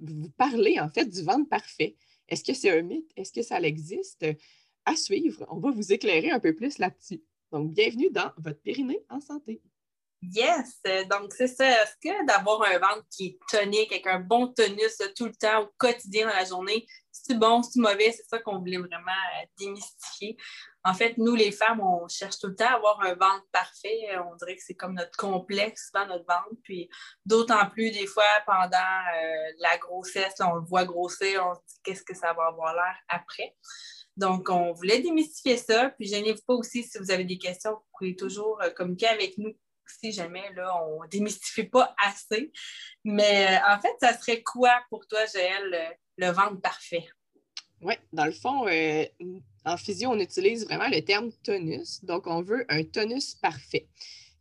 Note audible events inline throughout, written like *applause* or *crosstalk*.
vous parler en fait du ventre parfait. Est-ce que c'est un mythe? Est-ce que ça existe? À suivre, on va vous éclairer un peu plus là-dessus. Donc, bienvenue dans votre périnée en santé. Yes! Donc, c'est ça. Est-ce que d'avoir un ventre qui est tonique, avec un bon tonus tout le temps, au quotidien dans la journée, c'est bon, c'est mauvais? C'est ça qu'on voulait vraiment euh, démystifier. En fait, nous, les femmes, on cherche tout le temps à avoir un ventre parfait. On dirait que c'est comme notre complexe dans notre ventre. Puis d'autant plus, des fois, pendant euh, la grossesse, on le voit grossir, on se dit qu'est-ce que ça va avoir l'air après? Donc, on voulait démystifier ça. Puis, gênez-vous pas aussi si vous avez des questions, vous pouvez toujours euh, communiquer avec nous si jamais là, on ne démystifie pas assez. Mais euh, en fait, ça serait quoi pour toi, Joël, le ventre parfait? Oui, dans le fond, euh, en physio, on utilise vraiment le terme tonus. Donc, on veut un tonus parfait.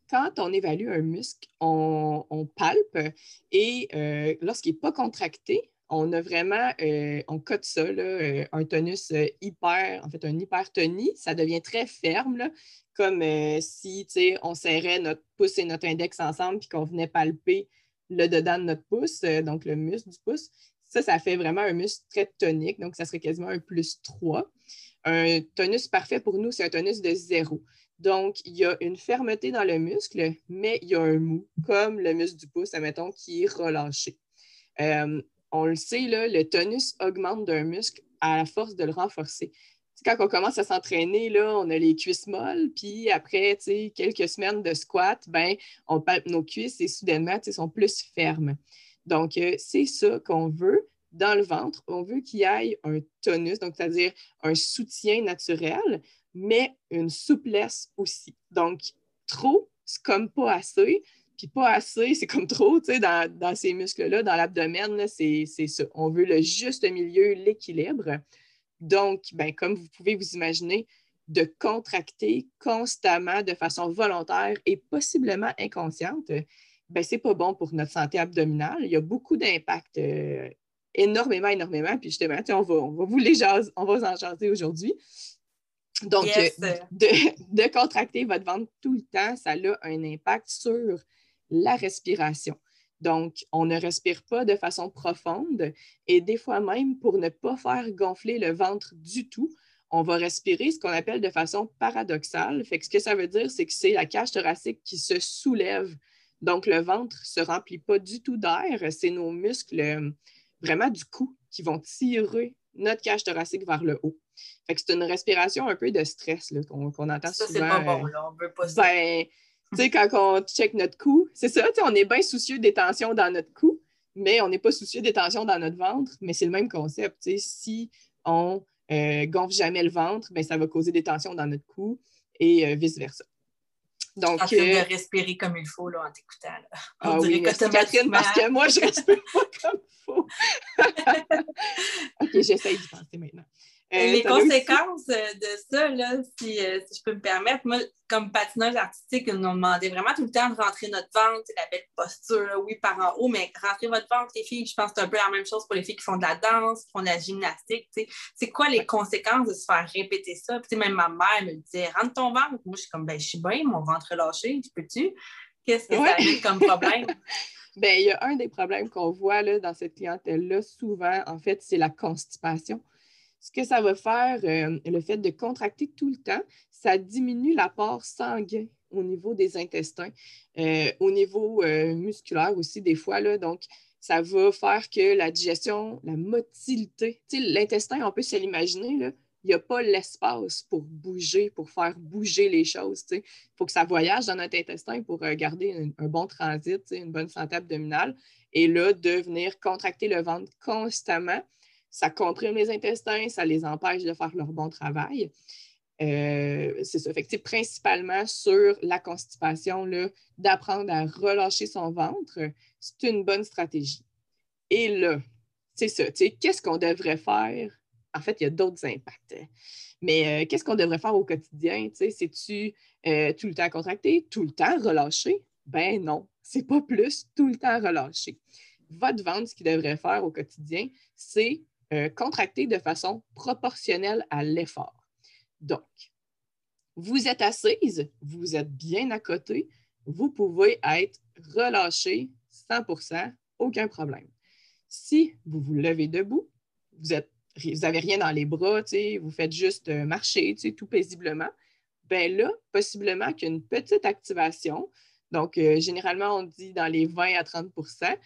Quand on évalue un muscle, on, palpe et euh, lorsqu'il n'est pas contracté, on a vraiment, euh, on cote ça, un tonus hyper, en fait, un hypertonie. Ça devient très ferme, comme si on serrait notre pouce et notre index ensemble puis qu'on venait palper le dedans de notre pouce, donc le muscle du pouce. Ça, ça fait vraiment un muscle très tonique, donc ça serait quasiment un plus 3. Un tonus parfait pour nous, c'est un tonus de zéro. Donc, il y a une fermeté dans le muscle, mais il y a un mou, comme le muscle du pouce, admettons, qui est relâché. Euh, on le sait, le tonus augmente d'un muscle à la force de le renforcer. quand on commence à s'entraîner, on a les cuisses molles, puis après quelques semaines de squat, ben, on palpe nos cuisses et soudainement, sont plus fermes. Donc, euh, c'est ça qu'on veut dans le ventre. On veut qu'il y ait un tonus, donc c'est-à-dire un soutien naturel, mais une souplesse aussi. Donc, trop, c'est comme pas assez. Puis pas assez, c'est comme trop, tu sais, dans, ces muscles-là, dans l'abdomen, c'est ça. On veut le juste milieu, l'équilibre. Donc, ben, comme vous pouvez vous imaginer, de contracter constamment de façon volontaire et possiblement inconsciente, ben, ce n'est pas bon pour notre santé abdominale. Il y a beaucoup d'impact, euh, énormément, énormément. Puis justement, on va, on va vous les on va en jaser aujourd'hui. Donc, euh, *laughs* de, contracter votre ventre tout le temps, ça a un impact sur la respiration. Donc, on ne respire pas de façon profonde et des fois même, pour ne pas faire gonfler le ventre du tout, on va respirer ce qu'on appelle de façon paradoxale. Fait que ce que ça veut dire, c'est que c'est la cage thoracique qui se soulève donc, le ventre ne se remplit pas du tout d'air. C'est nos muscles euh, vraiment du cou qui vont tirer notre cage thoracique vers le haut. Fait que c'est une respiration un peu de stress qu'on entend ça, souvent. Ça, c'est pas bon, là. On veut pas. Ben, tu sais, quand on check notre cou, c'est ça, on est bien soucieux des tensions dans notre cou, mais on n'est pas soucieux des tensions dans notre ventre, mais c'est le même concept. Si on euh, gonfle jamais le ventre, ben, ça va causer des tensions dans notre cou et euh, vice-versa. Donc, en train de euh, respirer comme il faut là, en t'écoutant. Ah oui, Catherine, parce que moi, je ne respire pas comme il faut. *laughs* *laughs* OK, j'essaye d'y penser maintenant. Euh, les conséquences euh, de ça, là, si, je peux me permettre, moi, comme patineuse artistique, nous demandait vraiment tout le temps de rentrer notre ventre, la belle posture, oui, par en haut, mais rentrer votre ventre, les filles, je pense que c'est un peu la même chose pour les filles qui font de la danse, qui font de la gymnastique. C'est quoi les conséquences de se faire répéter ça? Puis, même ma mère me disait, rentre ton ventre. Moi, je suis comme, ben, je suis bien, mon ventre relâché, peux-tu? Qu'est-ce que ça a comme problème? *laughs* Bien, il y a un des problèmes qu'on voit là, dans cette clientèle-là, souvent, en fait, c'est la constipation. Ce que ça va faire, euh, le fait de contracter tout le temps, ça diminue l'apport sanguin au niveau des intestins, euh, au niveau euh, musculaire aussi des fois. Donc, ça va faire que la digestion, la motilité, l'intestin, on peut se l'imaginer, il n'y a pas l'espace pour bouger, pour faire bouger les choses. Il faut que ça voyage dans notre intestin pour garder un, bon transit, une bonne santé abdominale. Et là, de venir contracter le ventre constamment, ça comprime les intestins, ça les empêche de faire leur bon travail. Euh, c'est ça. Fait principalement sur la constipation, d'apprendre à relâcher son ventre, c'est une bonne stratégie. Et là, c'est ça. Qu'est-ce qu'on devrait faire? En fait, il y a d'autres impacts. Mais euh, qu'est-ce qu'on devrait faire au quotidien? C'est-tu euh, tout le temps contracté, tout le temps relâché? Ben non, c'est pas plus tout le temps relâché. Votre vente, ce qu'il devrait faire au quotidien, c'est euh, de façon proportionnelle à l'effort. Donc, vous êtes assise, vous êtes bien à côté, vous pouvez être relâché 100% aucun problème. Si vous vous levez debout, vous n'avez rien dans les bras, vous faites juste euh, marcher tout paisiblement, bien là, possiblement qu'une petite activation, donc euh, généralement on dit dans les 20 à 30%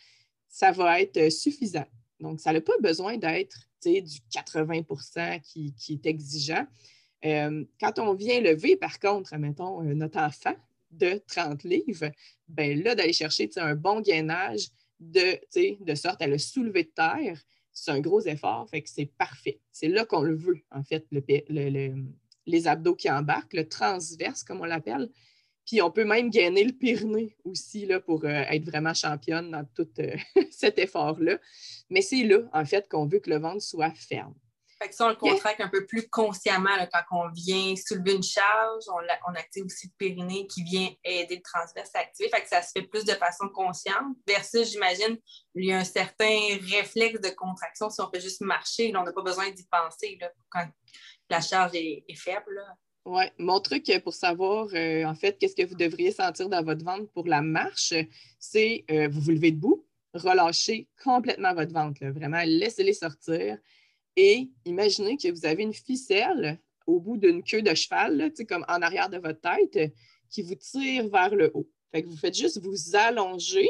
ça va être euh, suffisant. Donc, ça n'a pas besoin d'être du 80 qui, qui, est exigeant. quand on vient lever, par contre, mettons, notre enfant de 30 livres, bien là, d'aller chercher un bon gainage de, de sorte à le soulever de terre, c'est un gros effort, fait que c'est parfait. C'est là qu'on le veut, en fait, les abdos qui embarquent, le transverse, comme on l'appelle. Puis on peut même gagner le Pyrénées aussi là, pour euh, être vraiment championne dans tout euh, *laughs* cet effort-là. Mais c'est là, en fait, qu'on veut que le ventre soit ferme. Fait que ça, on le contracte un peu plus consciemment quand on vient soulever une charge. On, active aussi le périnée qui vient aider le transverse à activer. Fait que ça se fait plus de façon consciente. Versus, j'imagine, il y a un certain réflexe de contraction si on peut juste marcher. on n'a pas besoin d'y penser quand la charge est, faible. Oui, mon truc pour savoir, euh, en fait, qu'est-ce que vous devriez sentir dans votre ventre pour la marche, c'est euh, vous vous levez debout, relâchez complètement votre ventre. Vraiment, laissez-les sortir. Et imaginez que vous avez une ficelle au bout d'une queue de cheval, comme en arrière de votre tête, qui vous tire vers le haut. Fait que vous faites juste vous allonger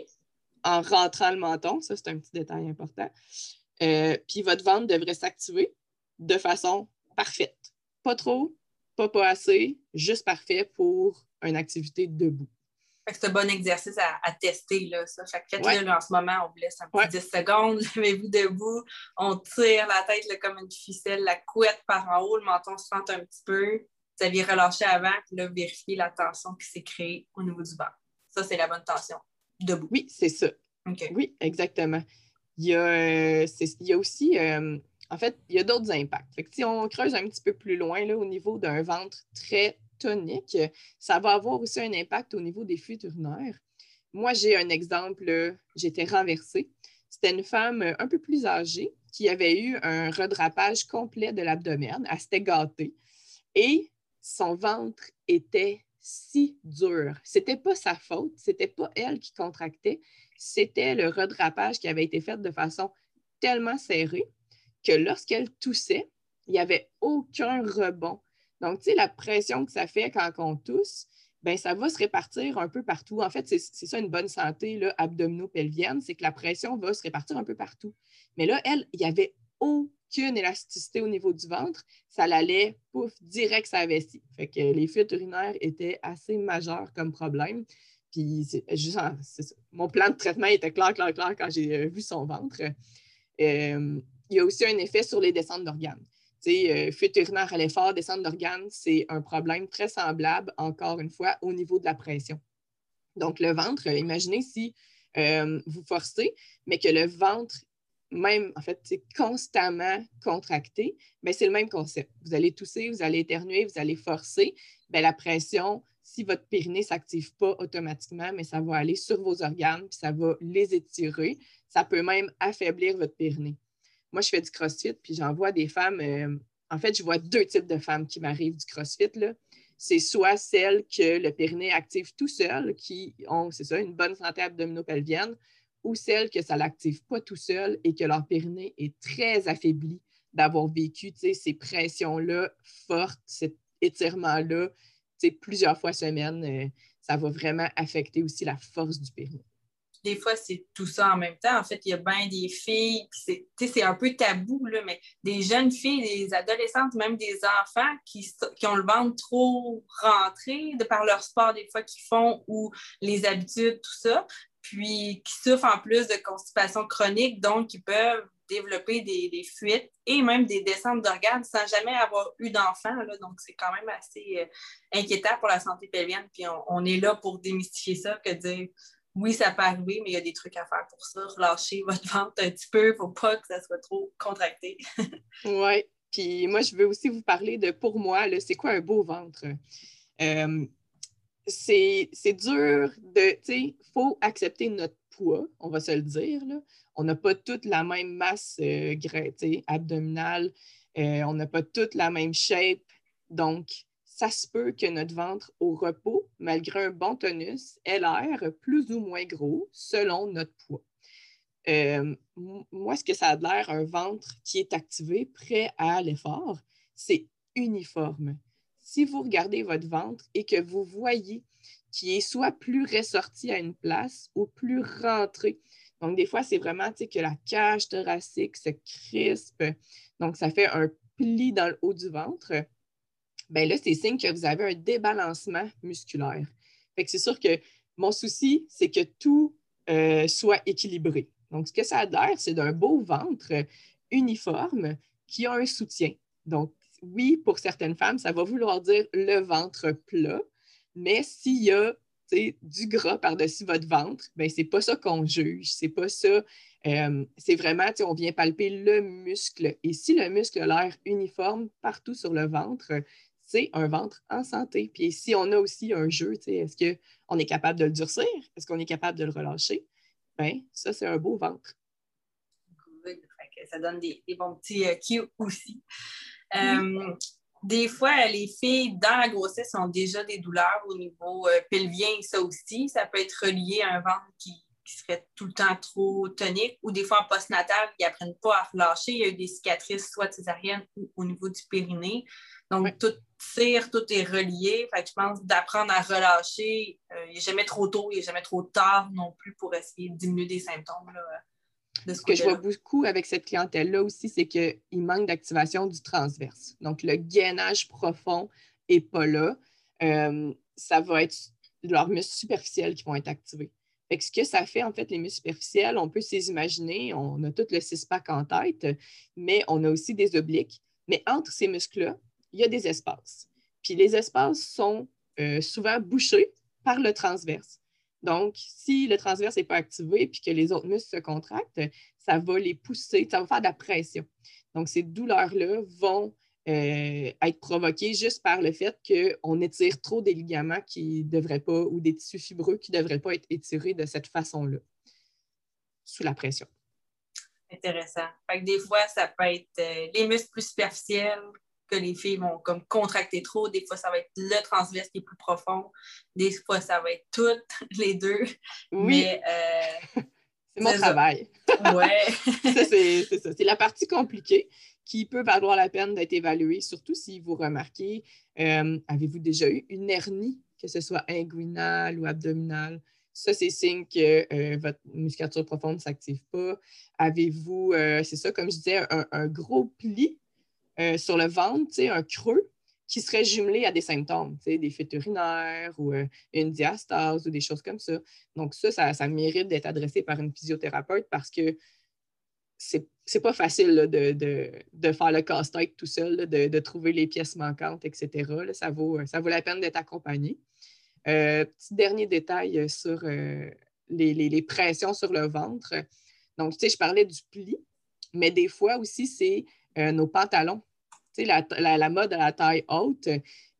en rentrant le menton. Ça, c'est un petit détail important. Euh, puis votre ventre devrait s'activer de façon parfaite. Pas trop, pas pas assez, juste parfait pour une activité debout. C'est un bon exercice à, tester, là, ça. faites-le en ce moment, on vous laisse un petit 10 secondes, *laughs* levez-vous debout, on tire la tête comme une ficelle, la couette par en haut, le menton se fente un petit peu. Vous aviez relâché avant, puis là, vérifiez la tension qui s'est créée au niveau du bas. Ça, c'est la bonne tension. Debout. Oui, c'est ça. Oui, exactement. Il y a, euh, il y a aussi, euh, en fait, il y a d'autres impacts. si on creuse un petit peu plus loin, là, au niveau d'un ventre très tonique, ça va avoir aussi un impact au niveau des fuites urinaires. Moi, j'ai un exemple, j'étais renversée. C'était une femme un peu plus âgée qui avait eu un redrapage complet de l'abdomen. Elle s'était gâtée et son ventre était si dur. C'était pas sa faute, c'était pas elle qui contractait, c'était le redrapage qui avait été fait de façon tellement serrée que lorsqu'elle toussait, il n'y avait aucun rebond donc, tu sais, la pression que ça fait quand on tousse, ben ça va se répartir un peu partout. En fait, c'est ça une bonne santé abdominopelvienne, c'est que la pression va se répartir un peu partout. Mais là, elle, il n'y avait aucune élasticité au niveau du ventre. Ça l'allait, pouf, direct sa vessie. Fait que les fuites urinaires étaient assez majeures comme problème. Puis, juste, mon plan de traitement était clair, clair, clair quand j'ai euh, vu son ventre. Euh, il y a aussi un effet sur les descentes d'organes. Euh, fuite urinaire à l'effort, descente d'organes, c'est un problème très semblable, encore une fois, au niveau de la pression. Donc, le ventre, imaginez si euh, vous forcez, mais que le ventre, même, en fait, c'est constamment contracté, mais c'est le même concept. Vous allez tousser, vous allez éternuer, vous allez forcer, bien, la pression, si votre périnée ne s'active pas automatiquement, mais ça va aller sur vos organes, puis ça va les étirer. Ça peut même affaiblir votre périnée moi, je fais du CrossFit, puis j'en vois des femmes. Euh, en fait, je vois deux types de femmes qui m'arrivent du CrossFit. C'est soit celles que le périnée active tout seul, qui ont, c'est ça, une bonne santé abdominopelvienne, ou celles que ça ne l'active pas tout seul et que leur périnée est très affaibli d'avoir vécu ces pressions-là fortes, cet étirement-là, plusieurs fois semaine. Euh, ça va vraiment affecter aussi la force du périnée des fois, c'est tout ça en même temps. En fait, il y a bien des filles, c'est un peu tabou, là, mais des jeunes filles, des adolescentes, même des enfants qui, qui ont le ventre trop rentré de par leur sport, des fois, qu'ils font ou les habitudes, tout ça, puis qui souffrent en plus de constipation chronique, donc ils peuvent développer des, fuites et même des descentes d'organes sans jamais avoir eu d'enfant. Donc, c'est quand même assez euh, inquiétant pour la santé pelvienne. Puis on, on, est là pour démystifier ça que dire oui, ça peut arriver, mais il y a des trucs à faire pour ça. Relâcher votre ventre un petit peu, faut pas que ça soit trop contracté. oui. Puis moi, je veux aussi vous parler de, pour moi, c'est quoi un beau ventre? Euh, c'est dur de, tu sais, il faut accepter notre poids, on va se le dire. Là. On n'a pas toute la même masse euh, abdominale, euh, on n'a pas toute la même shape. Donc, ça se peut que notre ventre au repos, malgré un bon tonus, ait l'air plus ou moins gros selon notre poids. Euh, moi, ce que ça a l'air, un ventre qui est activé, prêt à l'effort, c'est uniforme. Si vous regardez votre ventre et que vous voyez qu'il est soit plus ressorti à une place ou plus rentré, donc des fois, c'est vraiment que la cage thoracique se crispe, donc ça fait un pli dans le haut du ventre bien là, c'est signe que vous avez un débalancement musculaire. C'est sûr que mon souci, c'est que tout euh, soit équilibré. Donc, ce que ça a l'air, c'est d'un beau ventre uniforme qui a un soutien. Donc, oui, pour certaines femmes, ça va vouloir dire le ventre plat, mais s'il y a du gras par-dessus votre ventre, bien, c'est pas ça qu'on juge. C'est pas ça. Euh, c'est vraiment, on vient palper le muscle. Et si le muscle a l'air uniforme partout sur le ventre, c'est un ventre en santé. Puis si on a aussi un jeu, est-ce qu'on est capable de le durcir? Est-ce qu'on est capable de le relâcher? Bien, ça, c'est un beau ventre. Ça donne des, bons petits euh, cues aussi. Euh, des fois, les filles dans la grossesse ont déjà des douleurs au niveau euh, pelvien, ça aussi. Ça peut être relié à un ventre qui, serait tout le temps trop tonique ou des fois en postnatal, ils n'apprennent pas à relâcher. Il y a eu des cicatrices, soit césariennes ou au niveau du périnée. Donc, tout tire, tout est relié. Fait je pense d'apprendre à relâcher, euh, il n'est jamais trop tôt, il n'est jamais trop tard non plus pour essayer de diminuer des symptômes. ce, que je vois beaucoup avec cette clientèle-là aussi, c'est qu'il manque d'activation du transverse. Donc, le gainage profond n'est pas là. Euh, ça va être leurs muscles superficiels qui vont être activés. Ce que ça fait, en fait, les muscles superficiels, on peut s'imaginer, imaginer, on a tout le six-pack en tête, mais on a aussi des obliques. Mais entre ces muscles-là, il y a des espaces. Puis les espaces sont euh, souvent bouchés par le transverse. Donc, si le transverse n'est pas activé puis que les autres muscles se contractent, ça va les pousser, ça va faire de la pression. Donc, ces douleurs-là vont euh, être provoquées juste par le fait qu'on étire trop des ligaments qui ne devraient pas ou des tissus fibreux qui ne devraient pas être étirés de cette façon-là, sous la pression. Intéressant. Fait que des fois, ça peut être euh, les muscles plus superficiels que les filles vont comme contracter trop. Des fois, ça va être le transverse qui est plus profond. Des fois, ça va être toutes *laughs* les deux. Oui. Euh, *laughs* c'est mon travail. Ouais. *laughs* c'est ça. C'est la partie compliquée qui peut valoir la peine d'être évaluée, surtout si vous remarquez, euh, avez-vous déjà eu une hernie, que ce soit inguinale ou abdominale? Ça, c'est signe que euh, votre musculature profonde ne s'active pas. Avez-vous, c'est ça, comme je disais, un, gros pli euh, sur le ventre, un creux qui serait jumelé à des symptômes, des fuites urinaires ou euh, une diastase ou des choses comme ça. Donc, ça, ça, mérite d'être adressé par une physiothérapeute parce que c'est pas facile de, faire le casse-tête tout seul, de, trouver les pièces manquantes, etc. ça, vaut, ça vaut la peine d'être accompagné. Euh, petit dernier détail sur les, les, pressions sur le ventre. Donc, tu sais, je parlais du pli, mais des fois aussi, c'est euh, nos pantalons. Tu sais, la, mode à la taille haute,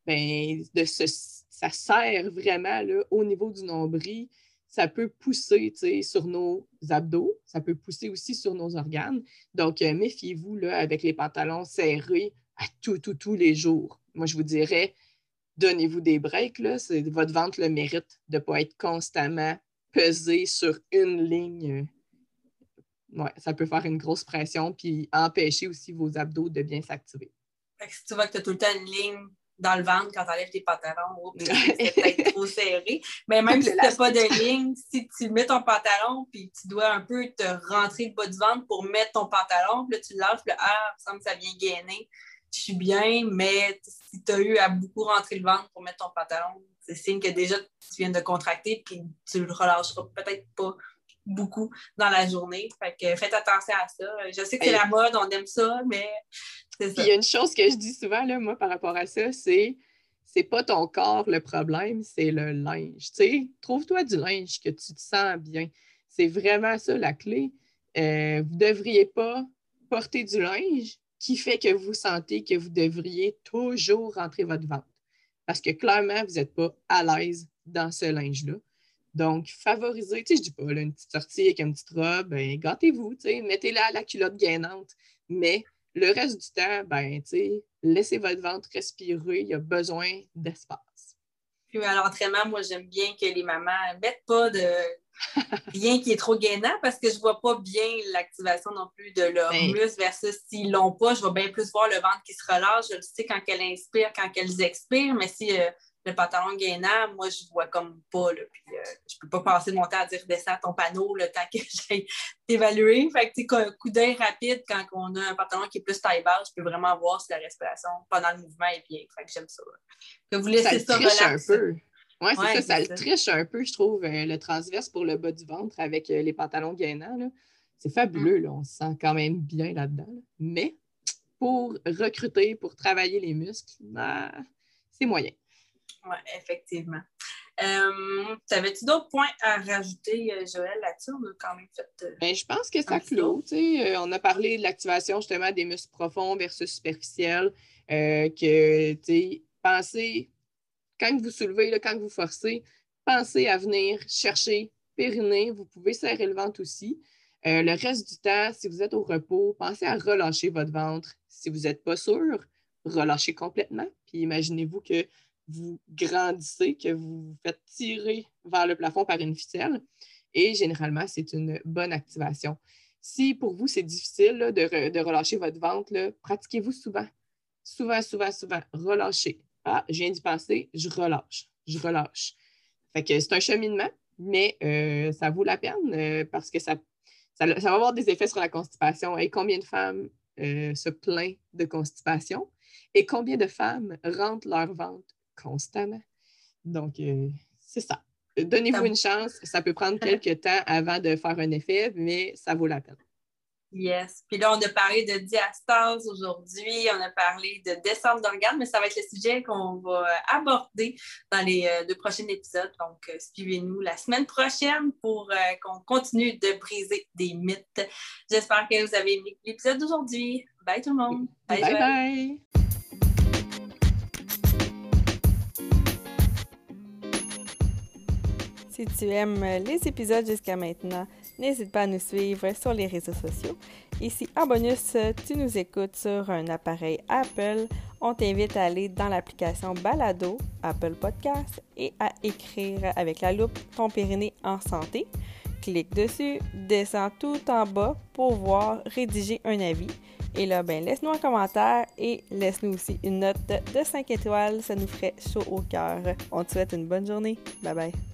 ben, de ça sert vraiment au niveau du nombril. Ça peut pousser sur nos abdos, ça peut pousser aussi sur nos organes. Donc, euh, méfiez-vous avec les pantalons serrés à tout, tout, tous les jours. Moi, je vous dirais, donnez-vous des breaks. Là. Votre ventre le mérite de ne pas être constamment pesé sur une ligne ouais, ça peut faire une grosse pression puis empêcher aussi vos abdos de bien s'activer. Si tu vois que tu as tout le temps une ligne dans le ventre quand tu enlèves tes pantalons, *laughs* c'est peut-être trop serré. Mais même si tu n'as pas de ligne, si tu mets ton pantalon puis tu dois un peu te rentrer le bas du ventre pour mettre ton pantalon, puis là tu lâches, puis ah, ça me semble que ça vient gainer. Je suis bien, mais si tu as eu à beaucoup rentrer le ventre pour mettre ton pantalon, c'est signe que déjà tu viens de contracter puis tu le relâcheras peut-être pas beaucoup dans la journée. Fait que faites attention à ça. Je sais que c'est la mode, on aime ça, mais c'est ça. Il y a une chose que je dis souvent, là, moi, par rapport à ça, c'est c'est pas ton corps le problème, c'est le linge. Trouve-toi du linge que tu te sens bien. C'est vraiment ça la clé. Euh, vous ne devriez pas porter du linge qui fait que vous sentez que vous devriez toujours rentrer votre ventre. Parce que clairement, vous n'êtes pas à l'aise dans ce linge-là. Donc, favorisez, tu sais, je dis pas, une petite sortie avec une petite robe, ben, gâtez-vous, mettez-la à la culotte gainante. Mais le reste du temps, ben, tu sais, laissez votre ventre respirer, il y a besoin d'espace. Puis à l'entraînement, moi, j'aime bien que les mamans ne mettent pas de *laughs* rien qui est trop gainant parce que je ne vois pas bien l'activation non plus de leur ben muscle versus s'ils l'ont pas, je vais bien plus voir le ventre qui se relâche. Je le sais quand elles inspirent, quand elles expirent, mais si euh, le pantalon gainant, moi, je vois comme pas. Là, puis, euh, je peux pas passer mon temps à dire descends ton panneau le temps que *laughs* j'ai évalué. Fait que, un coup d'œil rapide quand on a un pantalon qui est plus taille basse, je peux vraiment voir si la respiration pendant le mouvement est bien. Fait que j'aime ça. Que vous laissez ça, ça un peu. Oui, c'est ça, ça le triche un peu, je trouve, euh, le transverse pour le bas du ventre avec euh, les pantalons gainants. C'est fabuleux, là. on se sent quand même bien là-dedans. Mais pour recruter, pour travailler les muscles, ben, c'est moyen. Oui, effectivement. Euh, T'avais-tu d'autres points à rajouter, euh, Joël, là-dessus? On a quand même fait. Euh, ben, je pense que ça clôt. Euh, on a parlé de l'activation justement des muscles profonds versus superficiels. que pensez, quand vous soulevez, là, quand vous forcez, pensez à venir chercher périnée. Vous pouvez serrer le ventre aussi. le reste du temps, si vous êtes au repos, pensez à relâcher votre ventre. Si vous n'êtes pas sûr, relâchez complètement. Puis imaginez-vous que vous grandissez, que vous vous faites tirer vers le plafond par une ficelle. Et généralement, c'est une bonne activation. Si pour vous, c'est difficile de, relâcher votre ventre, pratiquez-vous souvent. Souvent, souvent, souvent. Relâchez. Ah, je viens d'y penser, je relâche. Je relâche. Fait que c'est un cheminement, mais euh, ça vaut la peine euh, parce que ça, ça, va avoir des effets sur la constipation. Et combien de femmes euh, se plaignent de constipation? Et combien de femmes rentrent leur ventre constamment. Donc, euh, c'est ça. Donnez-vous une chance. Ça peut prendre *laughs* quelques temps avant de faire un effet, mais ça vaut la peine. Yes. Puis là, on a parlé de diastase aujourd'hui, on a parlé de descente d'organes, mais ça va être le sujet qu'on va aborder dans les euh, deux prochains épisodes. Donc, euh, suivez-nous la semaine prochaine pour qu'on continue de briser des mythes. J'espère que vous avez aimé l'épisode d'aujourd'hui. Bye tout le monde. Bye bye. bye. Si tu aimes les épisodes jusqu'à maintenant, n'hésite pas à nous suivre sur les réseaux sociaux. Si en bonus, tu nous écoutes sur un appareil Apple, on t'invite à aller dans l'application Balado, Apple Podcast, et à écrire avec la loupe ton périnée en santé. Clique dessus, descends tout en bas pour voir rédiger un avis. Et là, ben, laisse-nous un commentaire et laisse-nous aussi une note de 5 étoiles. Ça nous ferait chaud au cœur. On te souhaite une bonne journée. Bye bye.